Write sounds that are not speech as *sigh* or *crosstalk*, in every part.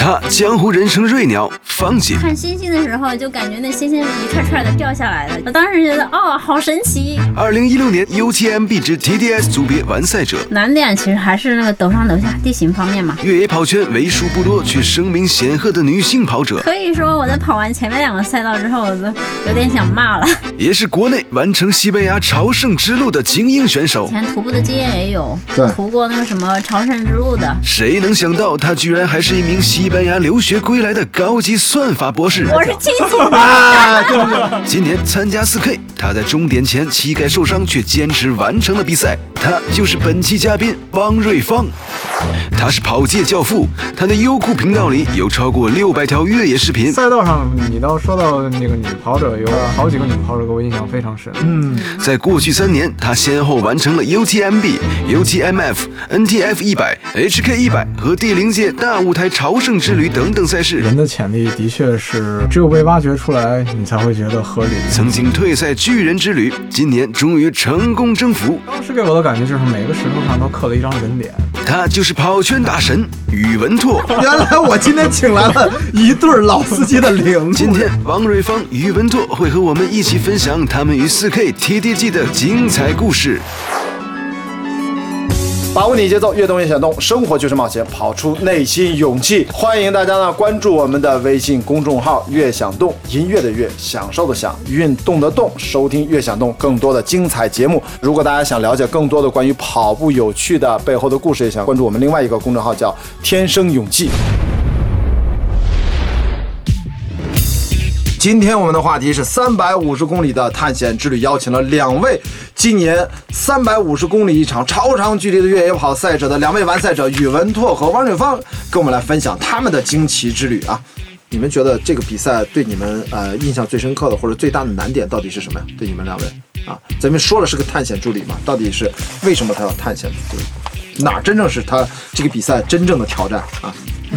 他江湖人称瑞鸟方姐，看星星的时候就感觉那星星是一串串的掉下来的，我当时觉得哦，好神奇。二零一六年 UTMB 之 TDS 组别完赛者，难点其实还是那个陡上陡下地形方面嘛。越野跑圈为数不多却声名显赫的女性跑者，可以说我在跑完前面两个赛道之后，我都有点想骂了。也是国内完成西班牙朝圣之路的精英选手。以前徒步的经验也有，对徒过那个什么朝圣之路的。谁能想到他居然还是一名西班牙留学归来的高级算法博士？我是清醒的。啊，对不对？今年参加 4K，他在终点前膝盖受伤，却坚持完成了比赛。他就是本期嘉宾汪瑞芳，他是跑界教父，他的优酷频道里有超过六百条越野视频。赛道上，你倒说到那个女跑者，有好几个女跑者给我印象非常深。嗯，在过去三年，他先后完成了 UTMB、UTMF、NTF 一百、HK 一百和第零届大舞台朝圣之旅等等赛事。人的潜力的确是只有被挖掘出来，你才会觉得合理。曾经退赛巨人之旅，今年终于成功征服。当时给我的感觉就是每个石头上都刻了一张人脸。他就是跑圈大神宇文拓。*laughs* 原来我今天请来了一对儿老司机的领今天，王瑞芳、宇文拓会和我们一起分享他们与 4K TDG 的精彩故事。把握你节奏，越动越想动，生活就是冒险，跑出内心勇气。欢迎大家呢关注我们的微信公众号“越想动”，音乐的越，享受的享，运动的动，收听“越想动”更多的精彩节目。如果大家想了解更多的关于跑步有趣的背后的故事，也想关注我们另外一个公众号叫“天生勇气”。今天我们的话题是三百五十公里的探险之旅，邀请了两位今年三百五十公里一场超长距离的越野跑赛者的两位完赛者宇文拓和汪瑞芳，跟我们来分享他们的惊奇之旅啊！你们觉得这个比赛对你们呃印象最深刻的或者最大的难点到底是什么呀？对你们两位啊，咱们说了是个探险助理嘛，到底是为什么他要探险？对，哪真正是他这个比赛真正的挑战啊？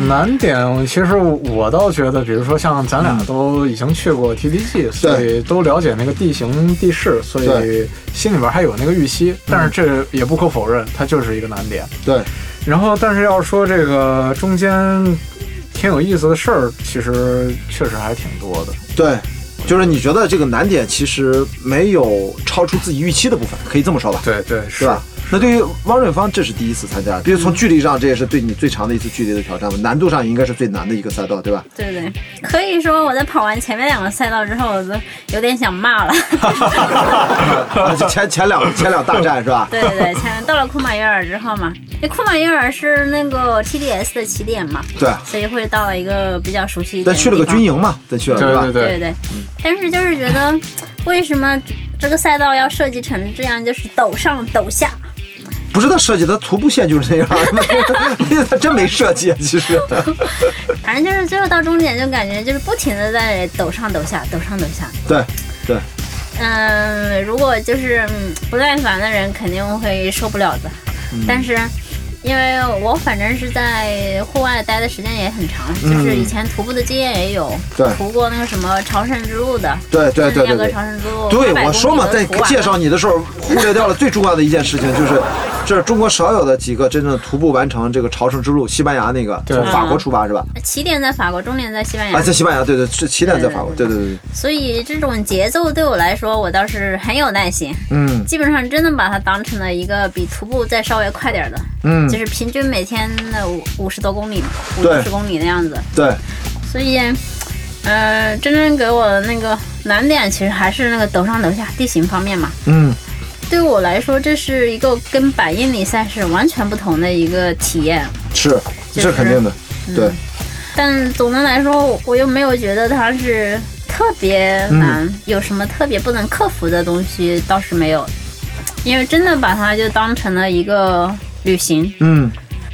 难点，其实我倒觉得，比如说像咱俩都已经去过 TDG，、所以都了解那个地形地势，所以心里边还有那个预期。但是这也不可否认，它就是一个难点。对，然后，但是要说这个中间挺有意思的事儿，其实确实还挺多的。对，就是你觉得这个难点其实没有超出自己预期的部分，可以这么说吧？对对是吧？那对于汪润芳，这是第一次参加，比如从距离上，这也是对你最长的一次距离的挑战吧？难度上应该是最难的一个赛道，对吧？*laughs* 对对，可以说我在跑完前面两个赛道之后，我都有点想骂了。*laughs* 啊前前两前两大战是吧？对对对，前到了库马约尔之后嘛，那库马约尔是那个 TDS 的起点嘛，对，所以会到了一个比较熟悉一点的再去了个军营嘛，再去了是吧？对对对，但是就是觉得，为什么这个赛道要设计成这样，就是陡上陡下？不是他设计的徒步线就是这样，他 *laughs* 真没设计，其实。*laughs* 反正就是最后到终点就感觉就是不停的在抖上抖下，抖上抖下。对对，嗯，如果就是嗯不耐烦的人肯定会受不了的，嗯但是。因为我反正是在户外待的时间也很长，就是以前徒步的经验也有，嗯对。徒过那个什么朝圣之路的，对对对对朝圣之路，对，我说嘛，在介绍你的时候忽略掉了最重要的一件事情，就是 *laughs* 这是中国少有的几个真正徒步完成这个朝圣之路，西班牙那个从法国出发是吧？起点在法国，终点在西班牙。啊，，在西班牙，对对，是起点在法国，对对对。对，所以这种节奏对我来说，我倒是很有耐心。嗯。基本上真的把它当成了一个比徒步再稍微快点儿的，嗯就，是平均每天的五五十多公里，五六十公里的样子。对，所以，呃，真正给我的那个难点其实还是那个陡上陡下地形方面嘛。嗯，对我来说，这是一个跟百英里赛事完全不同的一个体验。是，就是这肯定的，对，但总的来说，我又没有觉得它是特别难，嗯。有什么特别不能克服的东西倒是没有，因为真的把它就当成了一个旅行。嗯，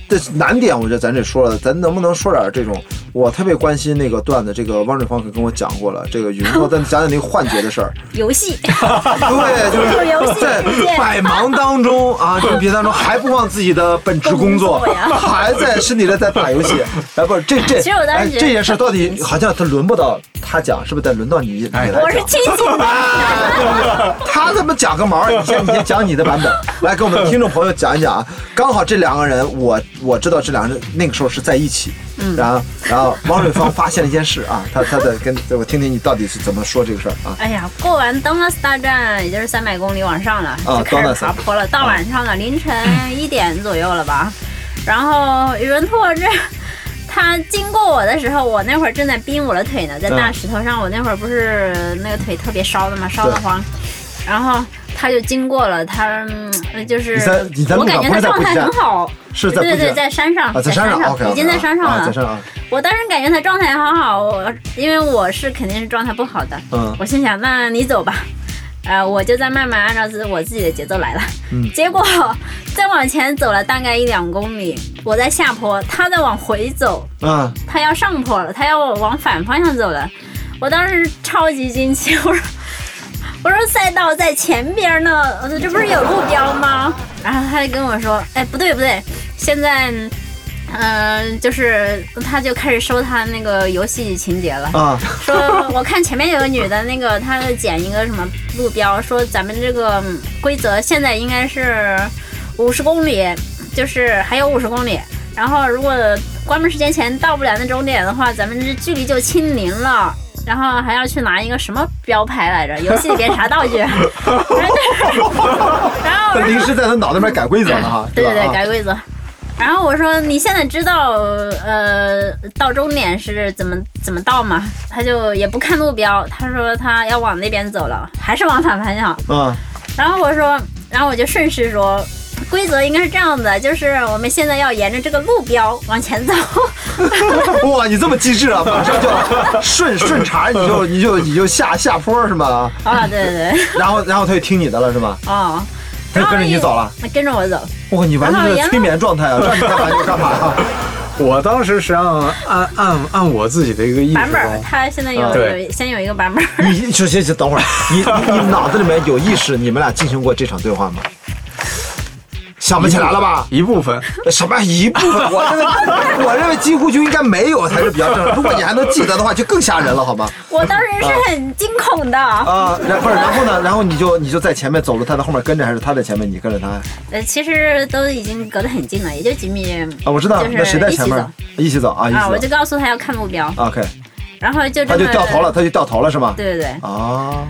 这难点我觉得咱这说了，咱能不能说点这种？我特别关心那个段子，这个汪瑞芳可跟我讲过了，这个云说 *laughs* 咱讲讲那个幻觉的事儿。游戏，*laughs* 对，就是 *laughs* 游戏在百忙当中啊，这个比赛当中还不忘自己的本职工作还在身体里在打游戏。哎，不是这这，其实我当时觉得哎这件事到底好像他轮不到他讲，是不是得轮到你你来我是讲？清醒的。他怎么讲个毛？你先你先讲你的版本，*laughs* 来给我们听众朋友讲一讲啊。刚好这两个人，我我知道这两个人那个时候是在一起，嗯然后然后王瑞芳发现了一件事啊，他他的跟我听听你到底是怎么说这个事儿啊？哎呀，过完 Donuts 大站，也就是三百公里往上了，啊就开始爬坡了。到晚上了，凌晨一点左右了吧。然后宇文拓这他经过我的时候，我那会儿正在冰我的腿呢，在大石头上。我那会儿不是那个腿特别烧的嘛，烧得慌。然后他就经过了，他嗯就是我感觉他状态很好。是在对对对，在山上，啊，在山上已经在山上了。在山上，我当时感觉他状态好好，我因为我是肯定是状态不好的，嗯我心想那你走吧，呃，我就在慢慢按照自我自己的节奏来了，嗯结果再往前走了大概一两公里，我在下坡，他在往回走，嗯，他要上坡了，他要往反方向走了，我当时超级惊奇，我说。*laughs* 我说赛道在前边呢，我说这不是有路标吗？然后他就跟我说，哎，不对不对，现在，嗯、就是他就开始收他那个游戏情节了，啊，说我看前面有个女的，那个她捡一个什么路标，说咱们这个嗯规则现在应该是五十公里，就是还有五十公里。然后如果关门时间前到不了那终点的话，咱们这距离就清零了。然后还要去拿一个什么标牌来着？游戏里边啥道具？*laughs* 然后他临时在他脑袋里面改规则了哈，对对对，改规则。然后我说你现在知道呃到终点是怎么怎么到吗？他就也不看路标，他说他要往那边走了，还是往反方向。嗯，*laughs* 然后我说，然后我就顺势说，规则应该是这样的，就是我们现在要沿着这个路标往前走。*laughs* 哇，你这么机智啊，马上就顺顺茬，你就你就你就下下坡是吗？*laughs* 啊，对对对，然后然后他就听你的了是吗？哦，他就跟着你走了。那跟着我走。哇，你完全是催眠状态啊，让你干嘛就干嘛呀。*laughs* 我当时实际上按按按我自己的一个意识版本，，他现在有对有先有一个版本。你行行行，等会儿，你你你脑子里面有意识，你们俩进行过这场对话吗？想不起来了吧？一部分什么一部分？*laughs* 我认为，我认为几乎就应该没有才是比较正常。如果你还能记得的话，就更吓人了，好吗？我当时是很惊恐的。啊，然不是，然后呢？然后你就你就在前面走了，他在后面跟着，还是他在前面，你跟着他？呃，其实都已经隔得很近了，也就几米。啊，我知道，就是那谁在前面一起走啊？一起走啊，啊，我就。告诉他要看目标，OK，然后就这他就掉头了，。他就掉头了，是吗？对对对，啊，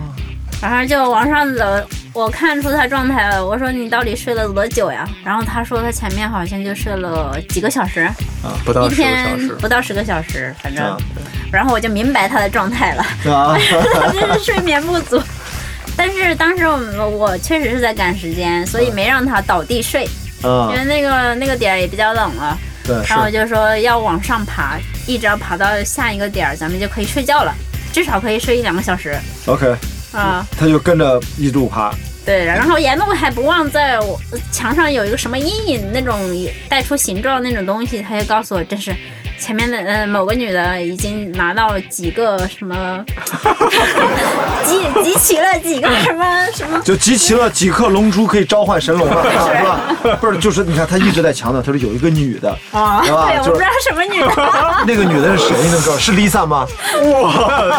然后就往上走，我看出他状态了。我说你到底睡了多久呀？然后他说他前面好像就睡了几个小时，啊不到十个小时。天不到十个小时，反正。啊然后我就明白他的状态了，啊，他 *laughs* 就是睡眠不足。但是当时我们我确实是在赶时间，所以没让他倒地睡，啊因，为那个那个点儿也比较冷了。对，然后我，就说要往上爬，一直要爬到下一个点儿，咱们就可以睡觉了，至少可以睡一两个小时 OK，啊。他就跟着一路爬。对，然后沿路还不忘在我墙上有一个什么阴影那种带出形状那种东西，他就告诉我这是前面的呃某个女的已经拿到了几个什么 *laughs* 集集齐了几个什么什么。就集齐了几颗龙珠，可以召唤神龙了，*laughs* 是吧？不是，就是你看他一直在强调，他说有一个女的，啊，对，我不知道什么女的，*laughs* 那个女的是谁？那个是 Lisa 吗？哇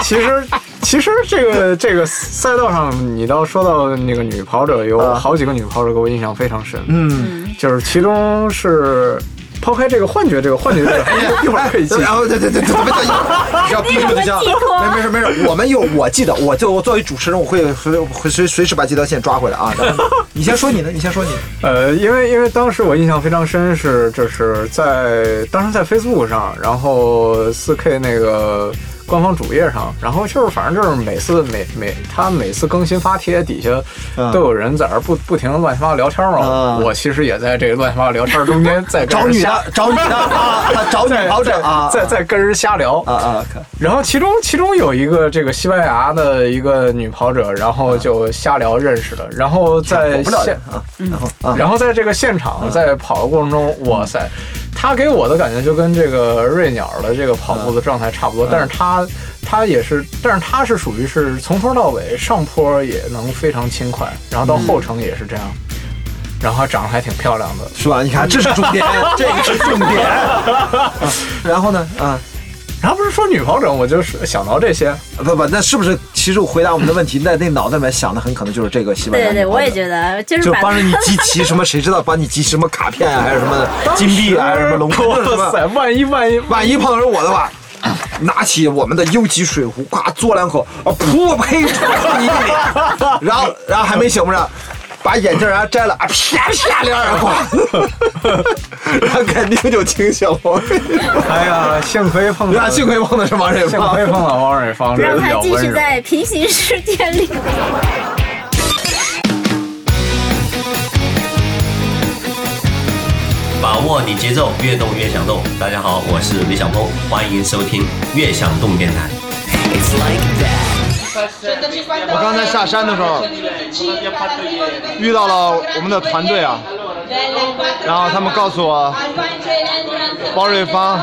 其实其实这个这个赛道上，你到说到那个女跑者，有啊好几个女跑者给我印象非常深。嗯，就是其中是抛开这个幻觉，这个幻觉这个一会儿可以记。然后对对对对，别着急，你要逼住对象没没事没事，我们有我记得，我就我作为主持人，我会随会随随时把这条线抓回来啊。你先说你的，你先说你的。呃，因为因为当时我印象非常深是，就是在当时在 Facebook 上，然后四 K 那个官方主页上，然后就是反正就是每次每每他每次更新发帖底下嗯。都有人在那不不停的乱七八糟聊天嘛。嗯。我其实也在这个乱七八糟聊天中间在跟找女的，*laughs* 找女的啊，找女跑者啊，在在跟人瞎聊。啊啊，看。然后其中其中有一个这个西班牙的一个女跑者，然后就瞎聊认识的，然后在现啊，然后啊，然后在这个现场在跑的过程中，哇塞，他给我的感觉就跟这个瑞鸟的这个跑步的状态差不多，但是他他也是，但是他是属于是从头到尾上坡也能非常轻快，然后到后程也是这样，然后长得还挺漂亮的。是吧？你看，这是重点，*laughs* 这个是重点。啊 *laughs* 然后呢？啊，然后不是说女跑者，我就是想到这些。不不，那是不是其实回答我们的问题，那那脑袋里面想的很可能就是这个西班牙对对对，我也觉得，就是就帮着你集齐什么，谁知道帮你集什么卡片啊，还是什么金币啊，还是什么龙珠什么？哇塞，万一万一万一碰到是我的话，拿起我们的优级水壶，呱嘬两口，啊噗呸，抽你一脸，然后然后还没醒不着。把眼镜儿啊摘了，啊啪啪两耳光，然后肯定就清醒了。*laughs* 哎呀，幸亏碰到，幸亏碰的是王瑞芳。幸亏碰到王蕊芳，让他继。续在平行世界里。把握你节奏，越动越想动。大家好，我是李小峰，欢迎收听《越想动电台》。我刚才下山的时候遇到了我们的团队啊，然后他们告诉我，包瑞芳、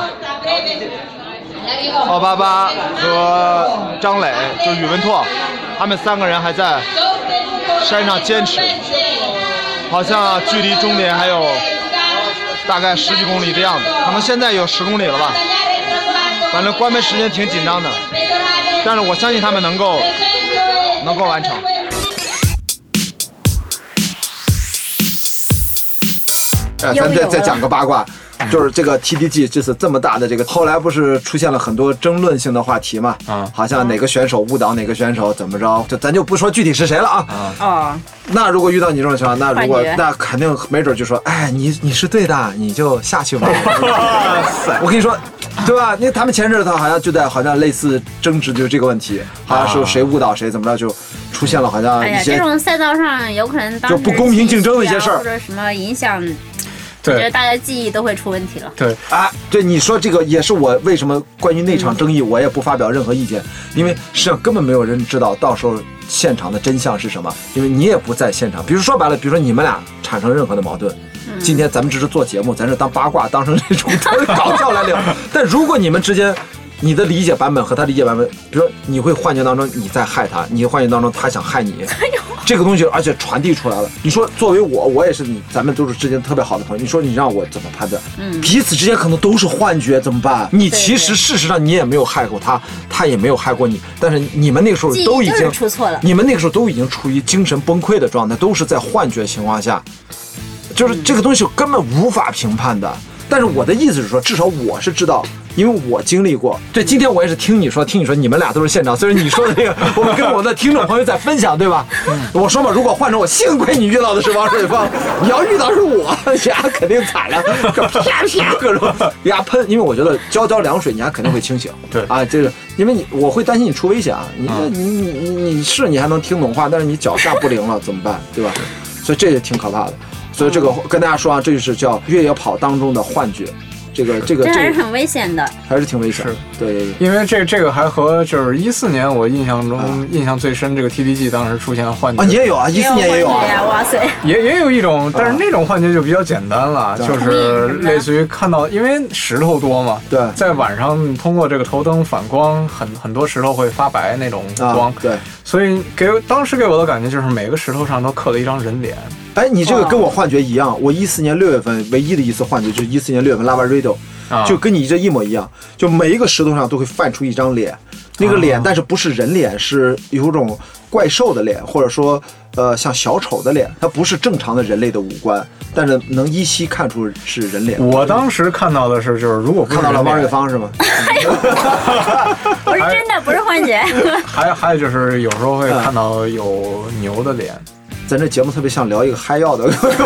奥巴巴和张磊，就宇文拓，他们三个人还在山上坚持，好像距离终点还有大概十几公里的样子，可能现在有十公里了吧。反正关门时间挺紧张的，但是我相信他们能够能够完成。哎，咱再再讲个八卦，就是这个 TDG 这次这么大的这个，后来不是出现了很多争论性的话题嘛？啊好像哪个选手误导哪个选手怎么着，就咱就不说具体是谁了啊。啊，那如果遇到你这种情况，那如果那肯定没准就说，哎，你你是对的，你就下去吧。*laughs* 哇塞我跟你说，对吧？因为他们前阵子好像就在好像类似争执就是这个问题，好像是谁误导谁怎么着，就出现了好像哎呀，一些这种赛道上有可能当就不公平竞争的一些事儿或者什么影响，我觉得大家记忆都会出问题了。对，啊，对你说这个也是我为什么关于那场争议我也不发表任何意见，因为实际上根本没有人知道到时候现场的真相是什么，因为你也不在现场。比如说白了，比如说你们俩产生任何的矛盾，今天咱们只是做节目，咱是当八卦，当成这种当搞笑来聊。但如果你们之间你的理解版本和他理解版本，比如说你会幻觉当中你在害他，你幻觉当中他想害你，这个东西而且传递出来了。你说作为我，我也是你，咱们都是之间特别好的朋友，你说你让我怎么判断？嗯彼此之间可能都是幻觉，怎么办？你其实事实上你也没有害过他，他也没有害过你，但是你们那个时候都已经出错了你们那个时候都已经处于精神崩溃的状态，都是在幻觉情况下，就是这个东西根本无法评判的。但是我的意思是说，至少我是知道，因为我经历过。对，今天我也是听你说，听你说，你们俩都是现场，虽然你说的这个，我们跟我的听众朋友在分享，对吧？我说嘛，如果换成我，幸亏你遇到的是王水芳，*laughs* 你要遇到是我，*laughs* 呀，肯定惨了，各啪啪各种呀喷，因为我觉得浇浇凉水，你还肯定会清醒。对啊，这个因为你我会担心你出危险啊，你嗯你你你你是你还能听懂话，但是你脚下不灵了怎么办？对吧？所以这也挺可怕的。所以这个跟大家说啊，这就是叫越野跑当中的幻觉，这个这个这还是很危险的。还是挺危险的。对对对。因为这这个还和就是一四年我印象中、印象最深，这个 TDG 当时出现幻觉，啊，你也有啊，一四年也有啊。哇塞！也也有一种，但是那种幻觉就比较简单了，对就是类似于看到，因为石头多嘛，对在晚上通过这个头灯反光，很很多石头会发白那种光，啊，对。所以给我当时给我的感觉就是每个石头上都刻了一张人脸，哎，你这个跟我幻觉一样，我一四年六月份唯一的一次幻觉就是一四年六月份拉瓦瑞多，啊就跟你这一模一样，就每一个石头上都会泛出一张脸，那个脸，但是不是人脸，是有种怪兽的脸，或者说呃像小丑的脸，它不是正常的人类的五官，但是能依稀看出是人脸。我当时看到的是，就是如果看到了人脸汪瑞，芳是吗？*laughs* 不是真的，不是幻觉。*laughs* 还还有就是有时候会看到有牛的脸，咱这节目特别像聊一个嗨药的 *laughs* 过程。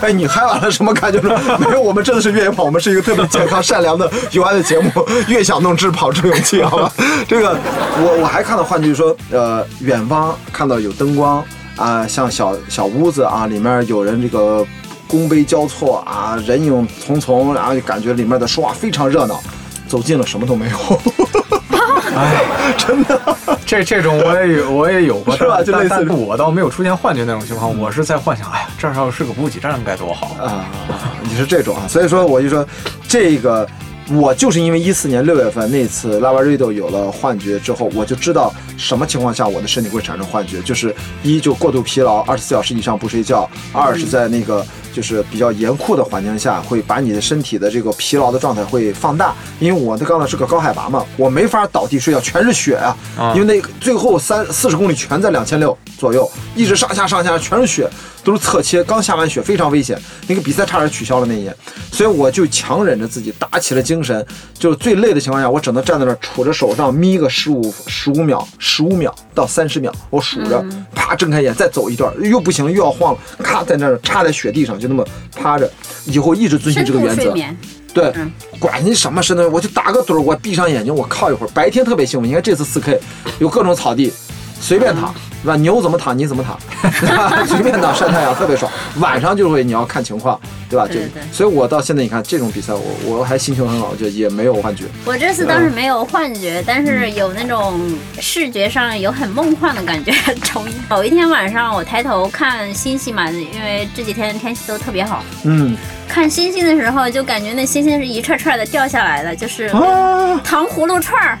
哎，你嗨完了什么感觉呢？没有，我们真的是越野跑，我们是一个特别健康、善良的有爱的节目。越想弄，智跑出勇气，好吧？*laughs* 这个我我还看到幻觉，说，呃，远方看到有灯光啊、像小小屋子啊，里面有人这个弓杯交错啊，人影丛丛，然后就感觉里面的说话非常热闹。走近了，什么都没有。哎，*laughs* 真的。这这种我也有，*laughs* 我也有过，是吧但就类似但但我倒没有出现幻觉那种情况，我是在幻想，哎呀，这儿要是个补给站该多好。啊，你是这种啊，所以说我就说这个。我就是因为一四年六月份那次拉瓦瑞多有了幻觉之后，我就知道什么情况下我的身体会产生幻觉，就是一就过度疲劳，二十四小时以上不睡觉；二是在那个就是比较严酷的环境下，会把你的身体的这个疲劳的状态会放大。因为我的刚才是个高海拔嘛，我没法倒地睡觉，全是雪啊。啊因为那最后三四十公里全在两千六左右，一直上下上下全是雪，都是侧切，刚下完雪，非常危险。那个比赛差点取消了那一年，所以我就强忍着自己打起了精神，就是最累的情况下，我只能站在那儿杵着手上眯个十五十五秒，十五秒到三十秒，我数着，啪睁开眼再走一段，又不行又要晃了，咔在那儿插在雪地上，就那么趴着，以后一直遵循这个原则。对嗯，管你什么深度，我就打个盹儿，我闭上眼睛，我靠一会儿。白天特别幸福，你看这次四 K 有各种草地，随便躺，是吧？牛怎么躺你怎么躺，*laughs* 随便躺晒太阳特别爽。晚上就会你要看情况，对吧？就对对对所以，我到现在你看这种比赛，我我还心情很好，就也没有幻觉。我这次倒是没有幻觉，但是有那种视觉上有很梦幻的感觉。*laughs* 从某一天晚上，我抬头看星星嘛，因为这几天天气都特别好，嗯看星星的时候就感觉那星星是一串串的掉下来的，就是啊，糖葫芦串儿。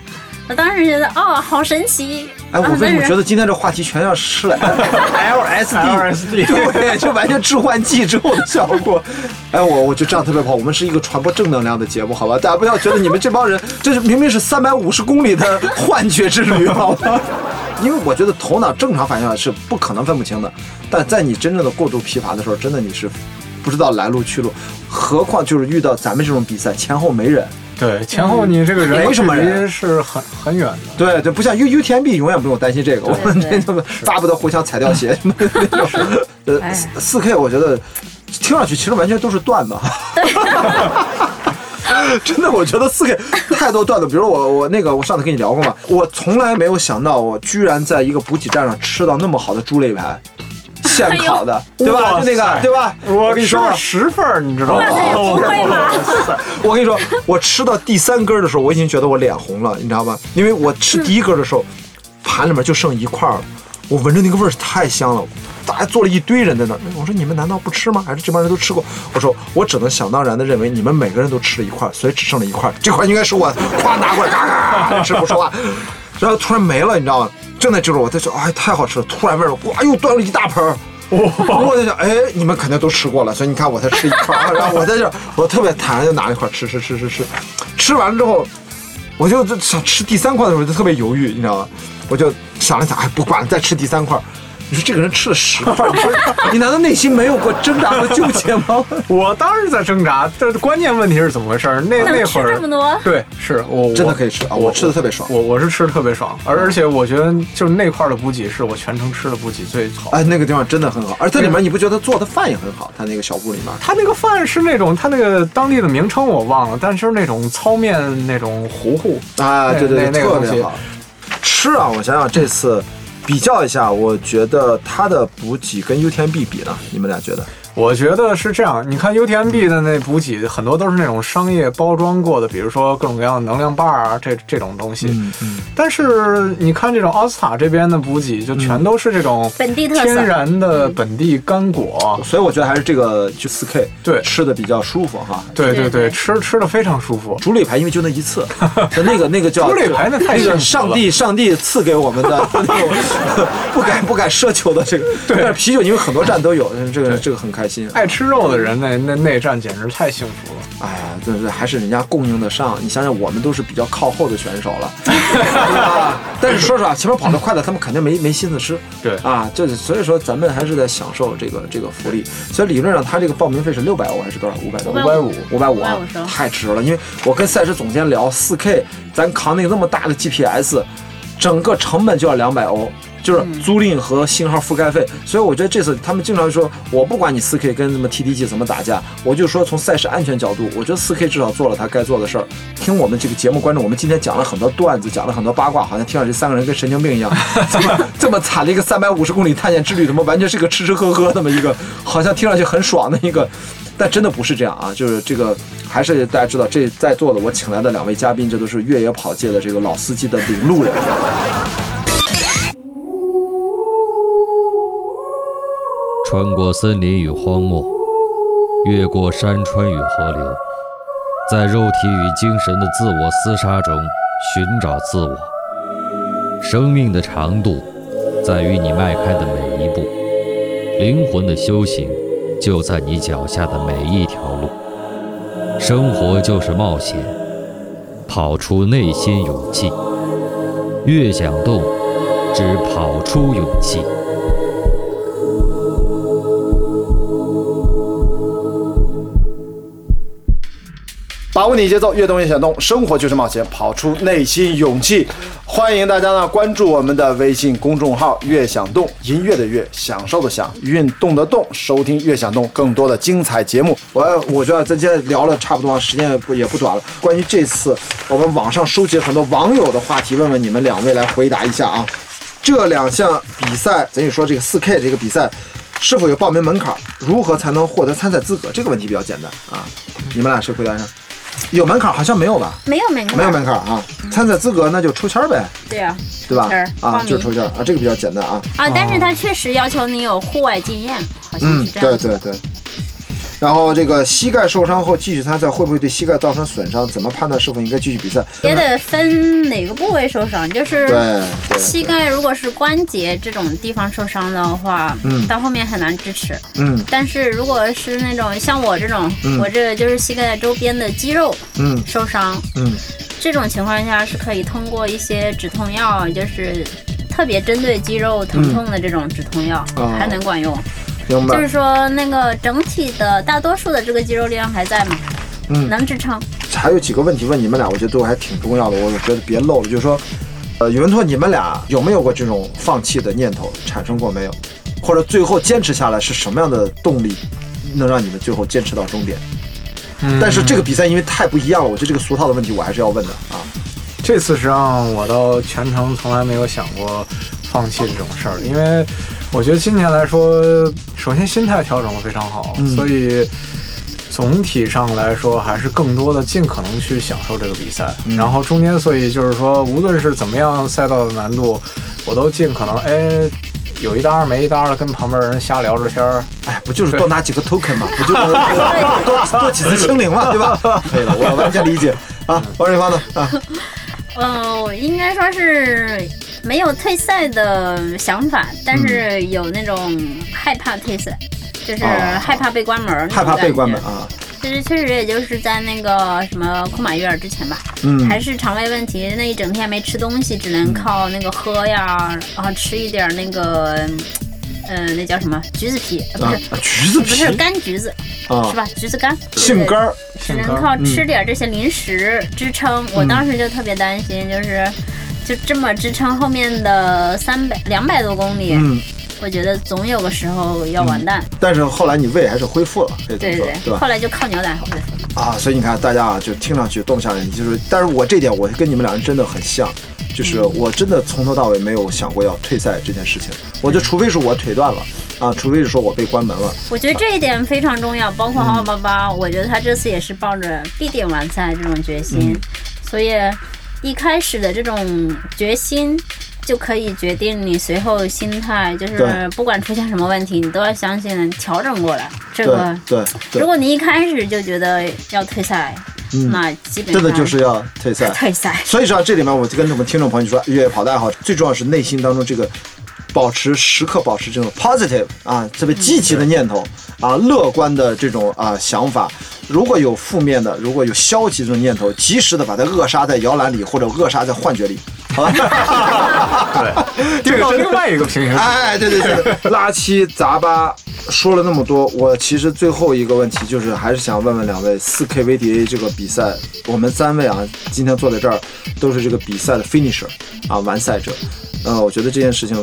我当时觉得哦，好神奇。哎，我为什么觉得今天这话题全要吃了 *laughs* LSD？LSD *laughs* 对，就完全致幻剂之后的效果。哎，我我觉得这样特别不好。我们是一个传播正能量的节目，好吧？大家不要觉得你们这帮人，这是明明是三百五十公里的幻觉之旅，好吧？*laughs* 因为我觉得头脑正常反应下是不可能分不清的，但在你真正的过度疲乏的时候，真的你是不知道来路去路。何况就是遇到咱们这种比赛，前后没人。对，前后你这个人没什么人是很很远的。对对，不像 U U T M B 永远不用担心这个，我们这他们巴不得互相踩掉鞋什么的那种。呃，四 K 我觉得听上去其实完全都是段子。*laughs* 真的，我觉得四 K 太多段子，比如我我那个我上次跟你聊过嘛，我从来没有想到我居然在一个补给站上吃到那么好的猪肋排，现烤的，*laughs* 对吧？就那个对吧？我跟你说了，十份儿，你知道吗？那也不会吧？*laughs* 我跟你说，我吃到第三根的时候，我已经觉得我脸红了，你知道吧？因为我吃第一根的时候，盘里面就剩一块了，我闻着那个味儿太香了。大家坐了一堆人在那儿，我说你们难道不吃吗？还是这帮人都吃过？我说我只能想当然的认为你们每个人都吃了一块，所以只剩了一块，这块应该是我，咵拿过来，嘎嘎嘎吃不说话，然后突然没了，你知道吗？正在这时候我在说，哎，太好吃了！突然味儿，哇，又端了一大盆儿。我在想，哎，你们肯定都吃过了，所以你看我才吃一块儿，然后我在这儿，我特别坦然就拿了一块儿吃吃吃吃吃，吃完了之后，我就就想吃第三块的时候就特别犹豫，你知道吗？我就想了想，哎，不管了，再吃第三块儿。你说这个人吃了十块，你 *laughs* 说你难道内心没有过挣扎和纠结吗？*laughs* 我当时在挣扎，这关键问题是怎么回事儿？那那会儿这么多？对，是我真的可以吃啊我吃的特别爽我我是吃的特别爽，而而且我觉得就是那块儿的补给是我全程吃的补给最好。哎，那个地方真的很好，而这里面你不觉得做的饭也很好？他那个小屋里面，他那个饭是那种，他那个当地的名称我忘了，但是那种糙面那种糊糊啊，对对特别好。吃啊，我想想这次比较一下，我觉得它的补给跟 UTMB 比呢，你们俩觉得？我觉得是这样，你看 UTMB 的那补给很多都是那种商业包装过的，比如说各种各样的能量棒啊，这这种东西。嗯嗯，但是你看这种奥斯塔这边的补给，就全都是这种本地特色。天然的本地干果。所以我觉得还是这个就四 K 对。吃的比较舒服哈。对对对对吃吃的非常舒服。猪肋排因为就那一次，*laughs* 那个那个叫猪肋排那太那个上帝上帝赐给我们的 *laughs* 那种不敢不敢奢求的这个，但是啤酒因为很多站都有，这个这个很开心。爱吃肉的人那那内战简直太幸福了。哎呀，这这还是人家供应得上。你想想，我们都是比较靠后的选手了，对吧？但是说实话，前面跑得快的，他们肯定没没心思吃。对啊，就是所以说咱们还是在享受这个这个福利。所以理论上，他这个报名费是六百欧还是多少？五百多？五百五五百五啊，太值了。因为我跟赛事总监聊，四 K 咱扛那个那么大的 GPS，整个成本就要两百欧。就是租赁和信号覆盖费，所以我觉得这次他们经常说，我不管你四 K 跟什么 TDG 怎么打架，我就说从赛事安全角度，我觉得四 K 至少做了他该做的事儿。听我们这个节目观众，我们今天讲了很多段子，讲了很多八卦，好像听上去三个人跟神经病一样，这 *laughs* 么这么惨的一个三百五十公里探险之旅，怎么完全是个吃吃喝喝那么一个，好像听上去很爽的一个。但真的不是这样啊，就是这个，还是大家知道，这在座的我请来的两位嘉宾，这都是越野跑界的这个老司机的领路人。穿过森林与荒漠，越过山川与河流，在肉体与精神的自我厮杀中寻找自我。生命的长度在于你迈开的每一步，灵魂的修行就在你脚下的每一条路。生活就是冒险，跑出内心勇气。越想动，只跑出勇气。把握你节奏，越动越想动，生活就是冒险，跑出内心勇气。欢迎大家呢关注我们的微信公众号“越想动”，音乐的悦，享受的享，运动的动，收听“越想动”更多的精彩节目。我我觉得咱今天聊了差不多，时间也不也不短了。关于这次我们网上收集很多网友的话题，问问你们两位来回答一下啊。这两项比赛，咱就说这个四 K 这个比赛是否有报名门槛？如何才能获得参赛资格？这个问题比较简单啊。你们俩谁回答一下？有门槛好像没有吧？没有门槛，没有门槛啊！参赛资格那就抽签儿呗，对呀、对吧？啊，就是抽签儿啊，这个比较简单啊。啊，但是他确实要求你有户外经验，好像嗯是，这样。对对对。然后这个膝盖受伤后继续参赛会不会对膝盖造成损伤？怎么判断是否应该继续比赛？也得分哪个部位受伤，就是膝盖如果是关节这种地方受伤的话，嗯到后面很难支持。嗯但是如果是那种像我这种，嗯我这个就是膝盖周边的肌肉嗯受伤，嗯这种情况下是可以通过一些止痛药，就是特别针对肌肉疼痛的这种止痛药，哦还能管用。明白就是。说那个整体的大多数的这个肌肉力量还在吗，嗯能支撑。还有几个问题问你们俩，我觉得对我还挺重要的，我觉得别漏了。就是说，呃，宇文拓，你们俩有没有过这种放弃的念头产生过没有？或者最后坚持下来是什么样的动力，能让你们最后坚持到终点？嗯但是这个比赛因为太不一样了，我觉得这个俗套的问题我还是要问的啊。这次实际上我倒全程从来没有想过放弃这种事儿，因为我觉得今年来说，首先心态调整的非常好，嗯所以总体上来说还是更多的尽可能去享受这个比赛。嗯然后中间，所以就是说，无论是怎么样赛道的难度，我都尽可能哎。有一搭儿没一搭的跟旁边人瞎聊着天儿，哎，不就是多拿几个 *laughs* token 吗，不就是多多多几次清零嘛，对吧？可以了，我完全理解啊。王瑞芳呢？啊，呃，我应该说是没有退赛的想法，但是有那种害怕退赛，就是哦害怕被关门儿害怕被关门。啊。其实确实也就是在那个什么库马约尔之前吧，嗯还是肠胃问题，那一整天没吃东西，只能靠那个喝呀，然后吃一点那个，呃，那叫什么橘子皮，呃不啊是、，橘子皮不是干橘子，啊是，吧？橘子干，杏干儿，只能靠吃点这些零食支撑。我当时就特别担心，就是就这么支撑后面的三百两百多公里，嗯，我觉得总有个时候要完蛋。但是后来你胃还是恢复了，可以这么对对，说对吧？后来就靠牛奶恢复。啊，所以你看，大家啊，就听上去动不下来，就是，但是我这点我跟你们两人真的很像，就是我真的从头到尾没有想过要退赛这件事情，我就除非是我腿断了啊，除非是说我被关门了，我觉得这一点非常重要，包括浩浩爸爸，我觉得他这次也是抱着必定完赛这种决心，所以一开始的这种决心。就可以决定你随后心态，就是不管出现什么问题，你都要相信调整过来。这个对对如，果你一开始就觉得要退赛，嗯那基本上真的就是要退赛。*laughs* 退赛。所以说啊这里面我就跟我们听众朋友说，越野跑的爱好者最重要是内心当中这个保持时刻保持这种 positive 啊，特别积极的念头啊，乐观的这种啊想法。如果有负面的，如果有消极这种念头，及时的把它扼杀在摇篮里或者扼杀在幻觉里，*laughs* 好吧？对，这个是另外一个平行。哎，对对对，对拉七杂八说了那么多，我其实最后一个问题就是，还是想问问两位，四 K VDA 这个比赛，我们三位啊，今天坐在这儿都是这个比赛的 finisher 啊，完赛者。呃，我觉得这件事情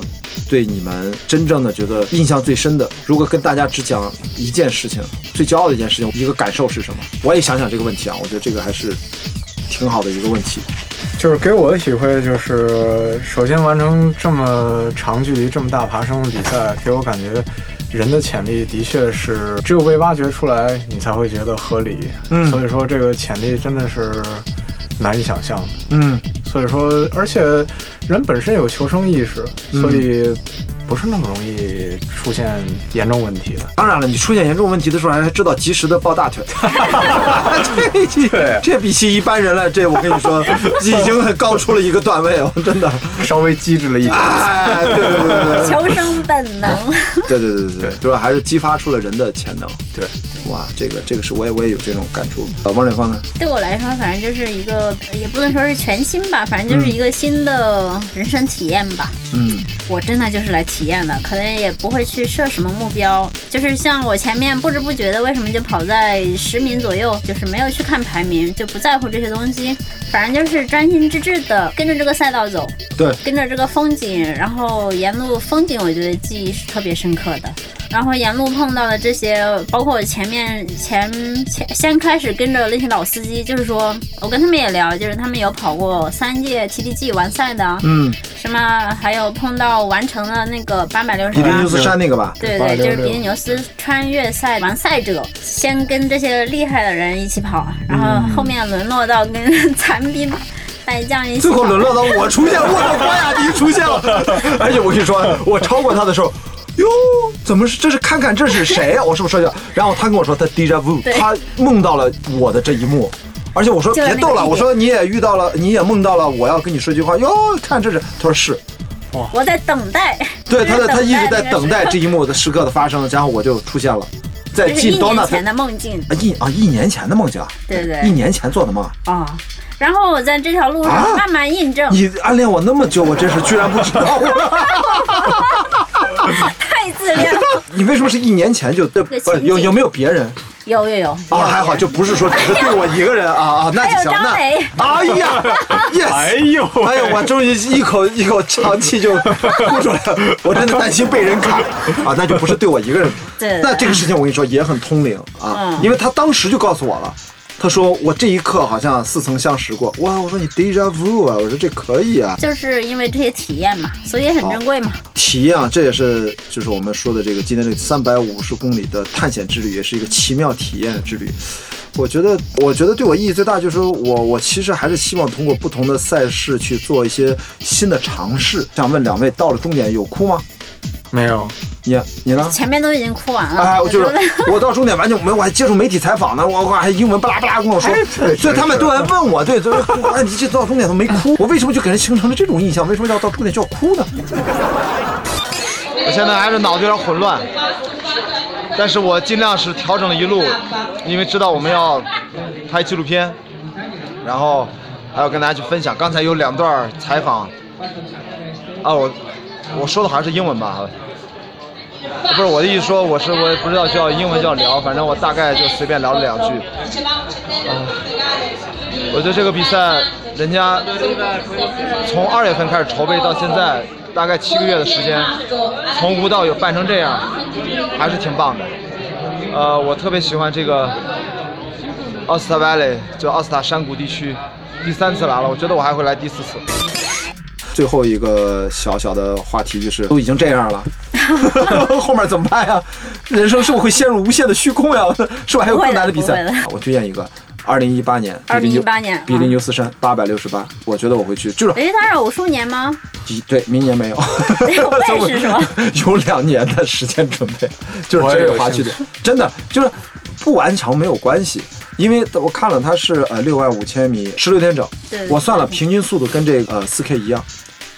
对你们真正的觉得印象最深的，如果跟大家只讲一件事情，最骄傲的一件事情，一个感受是什么？我也想想这个问题啊，我觉得这个还是挺好的一个问题。就是给我的体会就是，首先完成这么长距离、这么大爬升的比赛，给我感觉人的潜力的确是只有被挖掘出来，你才会觉得合理。嗯所以说这个潜力真的是难以想象的。嗯所以说，而且人本身有求生意识，所以不是那么容易出现严重问题的。当然了，你出现严重问题的时候，还知道及时的抱大腿，*laughs* 这这 *laughs* 这比起一般人来，这我跟你说，已经很高出了一个段位了，*laughs* 真的。稍微机智了一点。哎，对对对。求生本能。对对对对对，主要还是激发出了人的潜能。对，哇，这个这个是我也我也有这种感触。老，王磊芳呢？对我来说，反正就是一个，也不能说是全新吧，反正就是一个新的人生体验吧。嗯，我真的就是来体验的，可能也不会去设什么目标，就是像我前面不知不觉的，为什么就跑在十名左右，就是没有去看排名，就不在乎这些东西，反正就是专心致志的跟着这个赛道走，对，跟着这个风景，然后沿路风景，我觉得记忆是特别深刻的。然后沿路碰到的这些，包括我前面前前先开始跟着那些老司机，就是说我跟他们也聊，就是他们有跑过三届 TTG 完赛的，嗯，什么还有碰到完成了那个八百六十八比利牛，斯山那个吧？对对，就是比利牛斯穿越赛完赛者，先跟这些厉害的人一起跑，然后后面沦落到跟残兵败将一起，最后沦落到我出现，我的关雅迪出现了，*laughs* 而且我跟你说，我超过他的时候。哟，怎么是？这是看看这是谁啊？*laughs* 我是不是说一下？然后他跟我说他 deja vu，他梦到了我的这一幕，而且我说别逗了，我说你也遇到了，你也梦到了，我要跟你说句话。哟，看这是，他说是，我在等待，对，他在他一直在等待这一幕的时刻的发生，然后我就出现了，在进一年前的梦境，啊一啊一年前的梦境啊，对对一年前做的梦。啊。然后我在这条路啊上慢慢印证，你暗恋我那么久，我真是居然不知道。*laughs* 太自恋了。*laughs* 你为什么是一年前就对？不是有有没有别人有有有啊？还好，就不是说只是对我一个人啊啊，那就行。那还有张磊哎呀，*laughs* yes，哎呦，哎呦，我终于一口一口长气就呼出来了，我真的担心被人砍 *laughs* 啊，那就不是对我一个人。对那这个事情我跟你说也很通灵啊，嗯因为他当时就告诉我了。他说：“我这一刻好像似曾相识过。”哇！我说你 deja vu 啊！我说这可以啊，就是因为这些体验嘛，所以很珍贵嘛。体验啊，这也是就是我们说的这个今天这个三百五十公里的探险之旅，也是一个奇妙体验之旅。我觉得，我觉得对我意义最大就是我我其实还是希望通过不同的赛事去做一些新的尝试。想问两位，到了终点有哭吗？没有，你你呢？前面都已经哭完了，哎，我就是我 *laughs* 到终点完全没有，我还接受媒体采访呢，我我还英文巴拉巴拉跟我说，所以他们都来问我，对，就是哎，你这到终点都没哭，我为什么就给人形成了这种印象？为什么要到终点就要哭呢？我现在还是脑子有点混乱，但是我尽量是调整了一路，因为知道我们要拍纪录片，然后还要跟大家去分享。刚才有两段采访，啊，我我说的好像是英文吧？不是我的意思说，我是我也不知道叫英文叫聊，反正我大概就随便聊了两句。啊，我觉得这个比赛，人家从二月份开始筹备到现在，大概七个月的时间，从无到有办成这样，还是挺棒的。呃，我特别喜欢这个奥斯塔 Valley，就奥斯塔山谷地区，第三次来了，我觉得我还会来第四次。最后一个小小的话题就是，都已经这样了，*laughs* 后面怎么办呀？人生是不是会陷入无限的虚空呀？*laughs* 是不是还有更难的比赛？我推荐一个，二零一八年，二零一八年比利嗯牛斯山八百六十八，我觉得我会去，就是哎，他是偶数年吗？一对，明年没有，*laughs* 我也是是吧有两年的时间准备，就是这个滑去的，真的就是不完成没有关系。因为我看了，它是呃六万五千米，十六天整对，我算了平均速度跟这个呃四 K 一样，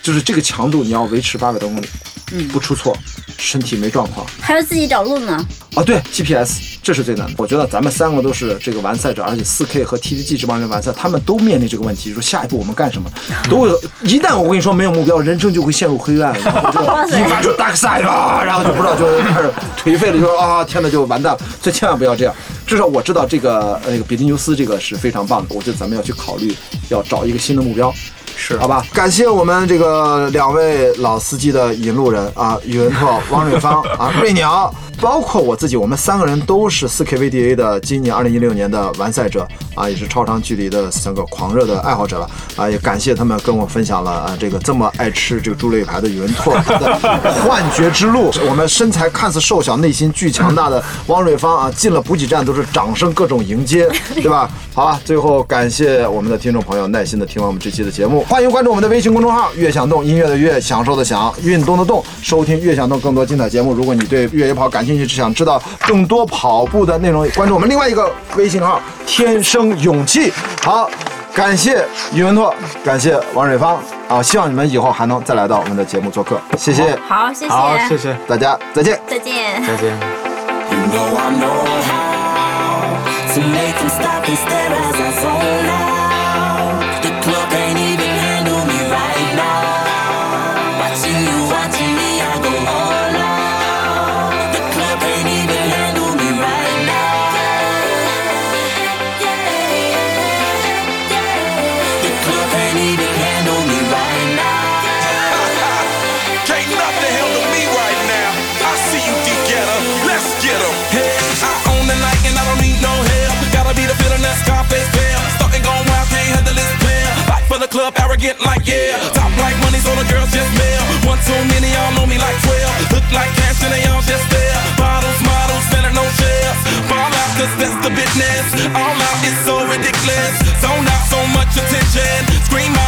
就是这个强度你要维持八百多公里，嗯不出错，身体没状况还要自己找路呢。啊。对 GPS 这是最难的。我觉得咱们三个都是这个完赛者，而且四 K 和 TDG 这帮人完赛，他们都面临这个问题，说下一步我们干什么？*laughs* 都有一旦我跟你说没有目标，人生就会陷入黑暗，然 *laughs* 后就哇塞引发出 dark side 啊，然后就不知道就开始颓废了，就说啊天呐就完蛋了，所以千万不要这样。至少我知道这个呃那个比利牛斯这个是非常棒的，我觉得咱们要去考虑要找一个新的目标。是。好吧，感谢我们这个两位老司机的引路人啊，宇文拓、王瑞芳啊，瑞鸟，包括我自己，我们三个人都是 4KVDA 的今年2016年的完赛者啊，也是超长距离的三个狂热的爱好者了啊，也感谢他们跟我分享了啊这个这么爱吃这个猪肋排的宇文拓他的 *laughs* 幻觉之路。我们身材看似瘦小，内心巨强大的汪瑞芳啊，进了补给站都是掌声各种迎接，对吧？好吧，最后感谢我们的听众朋友耐心的听完我们这期的节目，欢迎关注我们的微信公众号“悦享动”，音乐的悦，享受的享，运动的动，收听悦享动更多精彩节目。如果你对越野跑感兴趣，只想知道更多跑步的内容，关注我们另外一个微信号“天生勇气”。好，感谢宇文拓，感谢王瑞芳啊，希望你们以后还能再来到我们的节目做客，谢谢好，谢谢，好，谢谢，大家，再见。再见。再见。You know I know how to make them stop that Scarface feel. Starting going wild, can't handle this pair. Back for the club, arrogant like yeah. Top like money, so the girls just mail. One too many, y'all know me like 12. Look like cash and they all just there. Bottles, models, selling no shares. Fall out, cause that's the business. All out is so ridiculous. Zone out, so much attention. Scream out,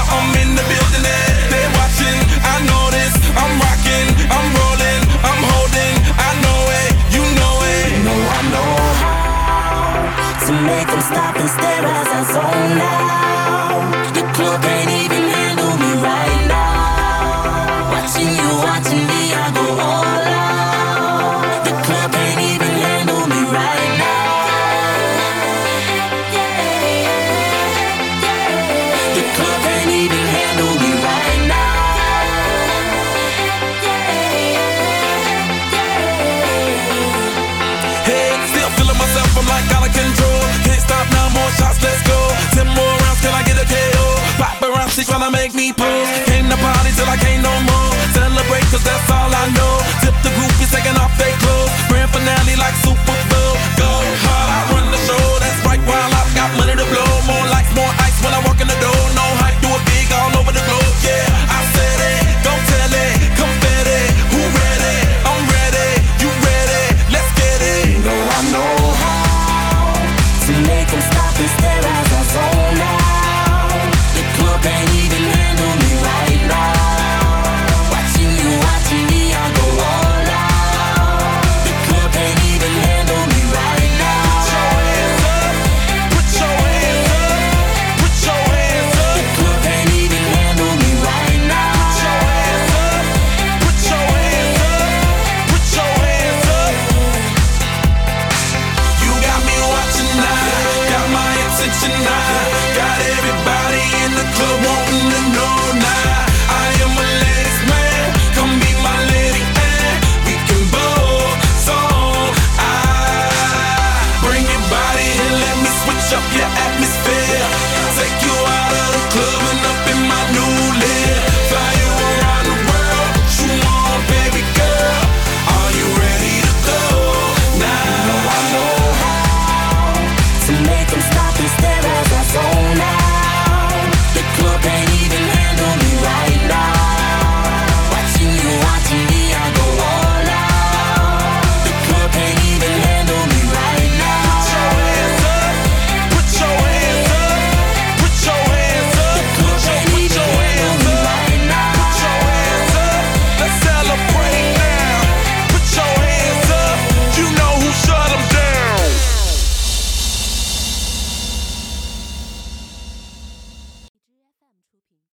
make me pose.